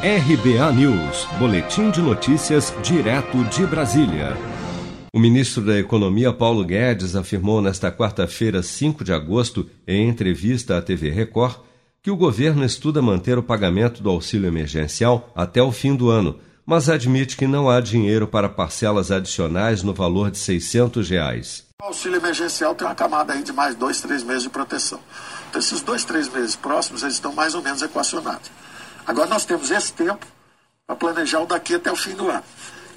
RBA News, Boletim de Notícias, direto de Brasília. O ministro da Economia, Paulo Guedes, afirmou nesta quarta-feira, 5 de agosto, em entrevista à TV Record, que o governo estuda manter o pagamento do auxílio emergencial até o fim do ano, mas admite que não há dinheiro para parcelas adicionais no valor de 600 reais. O auxílio emergencial tem uma camada aí de mais dois, três meses de proteção. Então, esses dois, três meses próximos, eles estão mais ou menos equacionados. Agora nós temos esse tempo para planejar o daqui até o fim do ano.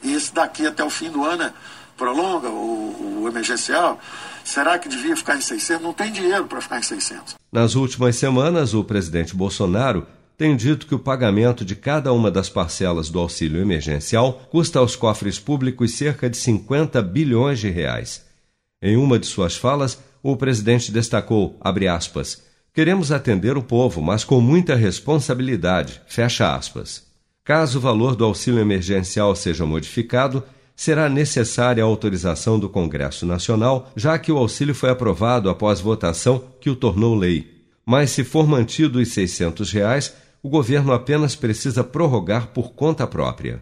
E esse daqui até o fim do ano é, prolonga o, o emergencial. Será que devia ficar em 600? Não tem dinheiro para ficar em 600. Nas últimas semanas, o presidente Bolsonaro tem dito que o pagamento de cada uma das parcelas do auxílio emergencial custa aos cofres públicos cerca de 50 bilhões de reais. Em uma de suas falas, o presidente destacou, aspas, Queremos atender o povo, mas com muita responsabilidade. Fecha aspas. Caso o valor do auxílio emergencial seja modificado, será necessária a autorização do Congresso Nacional, já que o auxílio foi aprovado após votação que o tornou lei. Mas se for mantido os 600 reais, o governo apenas precisa prorrogar por conta própria.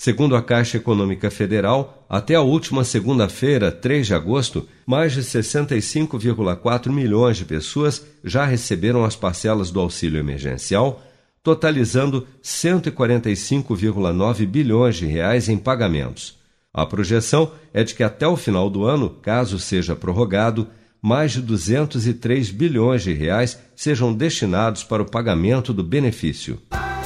Segundo a Caixa Econômica Federal, até a última segunda-feira, 3 de agosto, mais de 65,4 milhões de pessoas já receberam as parcelas do auxílio emergencial, totalizando 145,9 bilhões de reais em pagamentos. A projeção é de que até o final do ano, caso seja prorrogado, mais de 203 bilhões de reais sejam destinados para o pagamento do benefício.